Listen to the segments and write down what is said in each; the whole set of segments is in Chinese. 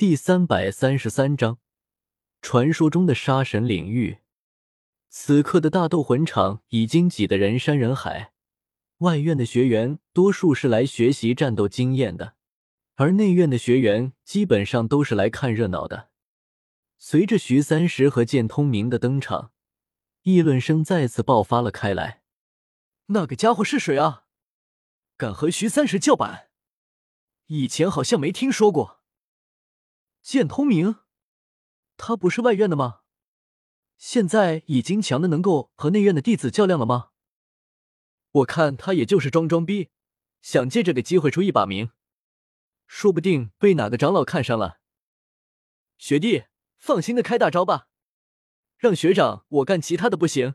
第三百三十三章，传说中的杀神领域。此刻的大斗魂场已经挤得人山人海，外院的学员多数是来学习战斗经验的，而内院的学员基本上都是来看热闹的。随着徐三石和剑通明的登场，议论声再次爆发了开来。那个家伙是谁啊？敢和徐三石叫板？以前好像没听说过。剑通明，他不是外院的吗？现在已经强的能够和内院的弟子较量了吗？我看他也就是装装逼，想借这个机会出一把名，说不定被哪个长老看上了。学弟，放心的开大招吧，让学长我干其他的不行，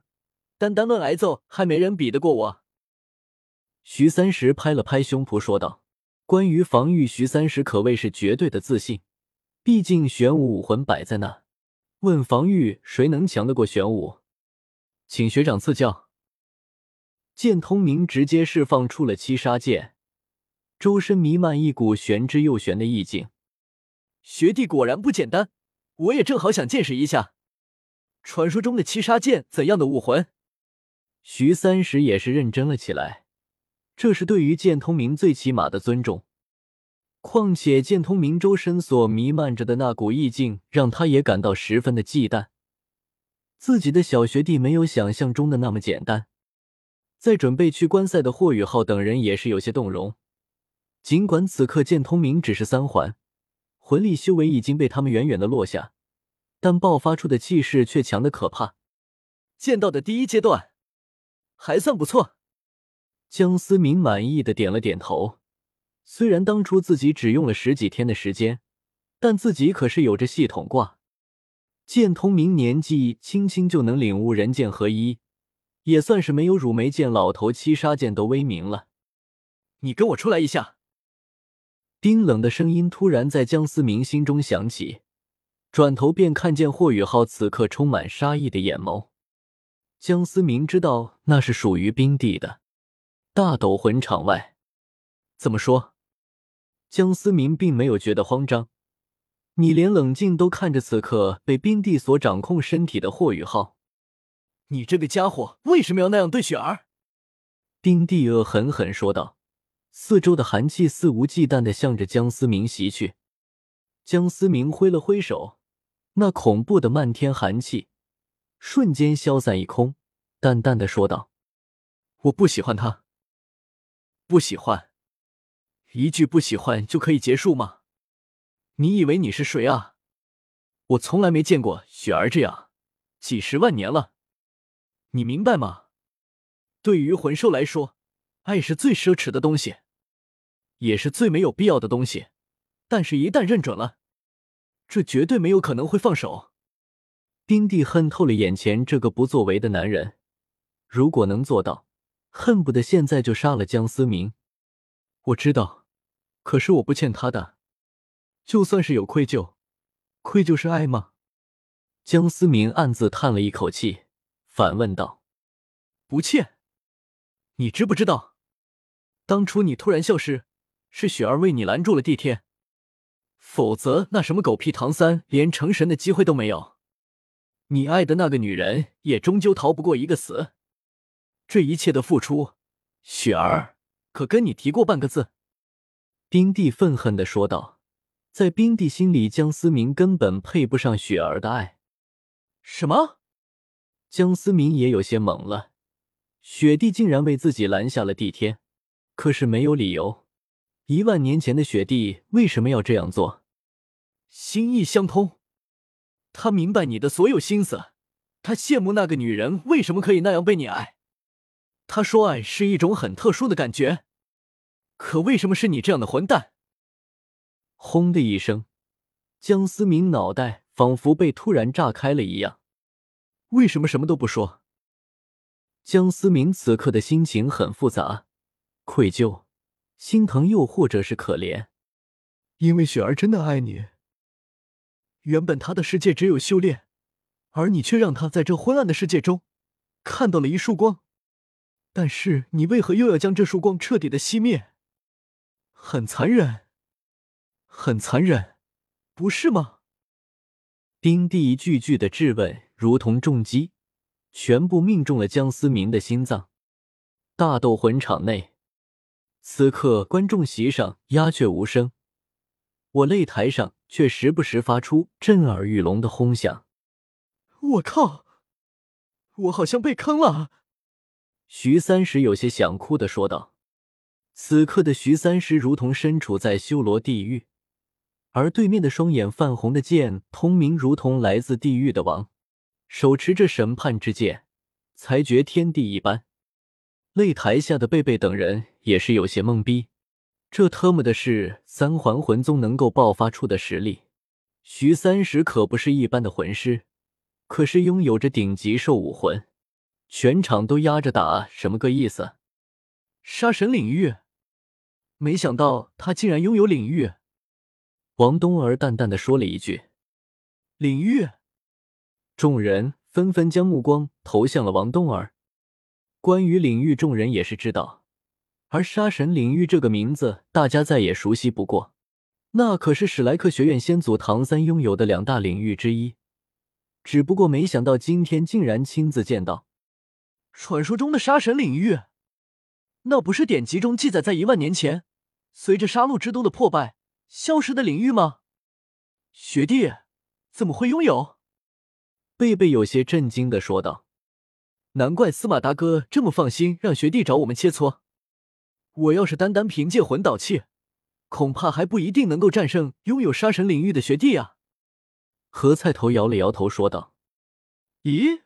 单单论挨揍，还没人比得过我。徐三石拍了拍胸脯说道：“关于防御，徐三石可谓是绝对的自信。毕竟玄武武魂摆在那。”问防御谁能强得过玄武？请学长赐教。剑通明直接释放出了七杀剑，周身弥漫一股玄之又玄的意境。学弟果然不简单，我也正好想见识一下传说中的七杀剑怎样的武魂。徐三石也是认真了起来，这是对于剑通明最起码的尊重。况且剑通明周身所弥漫着的那股意境，让他也感到十分的忌惮。自己的小学弟没有想象中的那么简单。在准备去观赛的霍雨浩等人也是有些动容。尽管此刻剑通明只是三环，魂力修为已经被他们远远的落下，但爆发出的气势却强的可怕。剑道的第一阶段，还算不错。江思明满意的点了点头。虽然当初自己只用了十几天的时间，但自己可是有着系统挂。剑通明年纪轻轻就能领悟人剑合一，也算是没有乳梅剑老头七杀剑都威名了。你跟我出来一下！冰冷的声音突然在江思明心中响起，转头便看见霍雨浩此刻充满杀意的眼眸。江思明知道那是属于冰帝的大斗魂场外，怎么说？江思明并没有觉得慌张，你连冷静都看着此刻被冰帝所掌控身体的霍雨浩，你这个家伙为什么要那样对雪儿？冰帝恶狠狠说道，四周的寒气肆无忌惮的向着江思明袭去。江思明挥了挥手，那恐怖的漫天寒气瞬间消散一空，淡淡的说道：“我不喜欢他，不喜欢。”一句不喜欢就可以结束吗？你以为你是谁啊？我从来没见过雪儿这样，几十万年了，你明白吗？对于魂兽来说，爱是最奢侈的东西，也是最没有必要的东西。但是，一旦认准了，这绝对没有可能会放手。丁帝恨透了眼前这个不作为的男人，如果能做到，恨不得现在就杀了江思明。我知道。可是我不欠他的，就算是有愧疚，愧疚是爱吗？江思明暗自叹了一口气，反问道：“不欠？你知不知道，当初你突然消失，是雪儿为你拦住了地天，否则那什么狗屁唐三连成神的机会都没有，你爱的那个女人也终究逃不过一个死。这一切的付出，雪儿可跟你提过半个字？”冰帝愤恨的说道：“在冰帝心里，江思明根本配不上雪儿的爱。”什么？江思明也有些懵了。雪帝竟然为自己拦下了帝天，可是没有理由。一万年前的雪帝为什么要这样做？心意相通，他明白你的所有心思，他羡慕那个女人为什么可以那样被你爱。他说爱是一种很特殊的感觉。可为什么是你这样的混蛋？轰的一声，江思明脑袋仿佛被突然炸开了一样。为什么什么都不说？江思明此刻的心情很复杂，愧疚、心疼，又或者是可怜。因为雪儿真的爱你。原本他的世界只有修炼，而你却让他在这昏暗的世界中看到了一束光。但是你为何又要将这束光彻底的熄灭？很残忍，很残忍，不是吗？丁地一句句的质问，如同重击，全部命中了江思明的心脏。大斗魂场内，此刻观众席上鸦雀无声，我擂台上却时不时发出震耳欲聋的轰响。我靠！我好像被坑了。徐三石有些想哭的说道。此刻的徐三石如同身处在修罗地狱。而对面的双眼泛红的剑通明，如同来自地狱的王，手持着审判之剑，裁决天地一般。擂台下的贝贝等人也是有些懵逼，这特么的是三环魂宗能够爆发出的实力。徐三石可不是一般的魂师，可是拥有着顶级兽武魂，全场都压着打，什么个意思？杀神领域，没想到他竟然拥有领域。王冬儿淡淡的说了一句：“领域。”众人纷纷将目光投向了王冬儿。关于领域，众人也是知道，而杀神领域这个名字，大家再也熟悉不过。那可是史莱克学院先祖唐三拥有的两大领域之一。只不过没想到今天竟然亲自见到传说中的杀神领域。那不是典籍中记载，在一万年前，随着杀戮之都的破败。消失的领域吗？学弟怎么会拥有？贝贝有些震惊的说道：“难怪司马大哥这么放心让学弟找我们切磋。我要是单单凭借魂导器，恐怕还不一定能够战胜拥有杀神领域的学弟啊。”何菜头摇了摇头说道：“咦，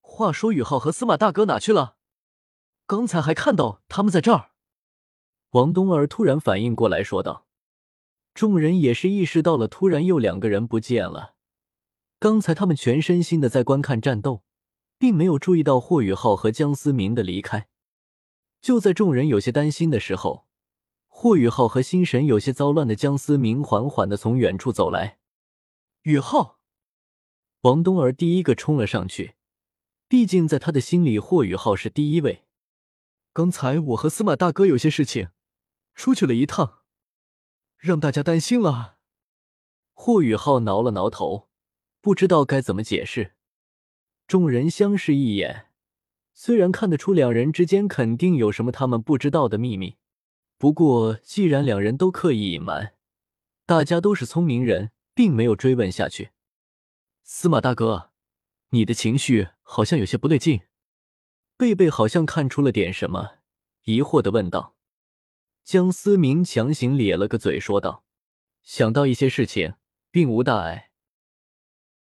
话说宇浩和司马大哥哪去了？刚才还看到他们在这儿。”王冬儿突然反应过来说道。众人也是意识到了，突然又两个人不见了。刚才他们全身心的在观看战斗，并没有注意到霍雨浩和江思明的离开。就在众人有些担心的时候，霍雨浩和心神有些糟乱的江思明缓缓的从远处走来。雨浩，王冬儿第一个冲了上去，毕竟在他的心里，霍雨浩是第一位。刚才我和司马大哥有些事情，出去了一趟。让大家担心了。霍雨浩挠了挠头，不知道该怎么解释。众人相视一眼，虽然看得出两人之间肯定有什么他们不知道的秘密，不过既然两人都刻意隐瞒，大家都是聪明人，并没有追问下去。司马大哥，你的情绪好像有些不对劲。贝贝好像看出了点什么，疑惑的问道。江思明强行咧了个嘴，说道：“想到一些事情，并无大碍。”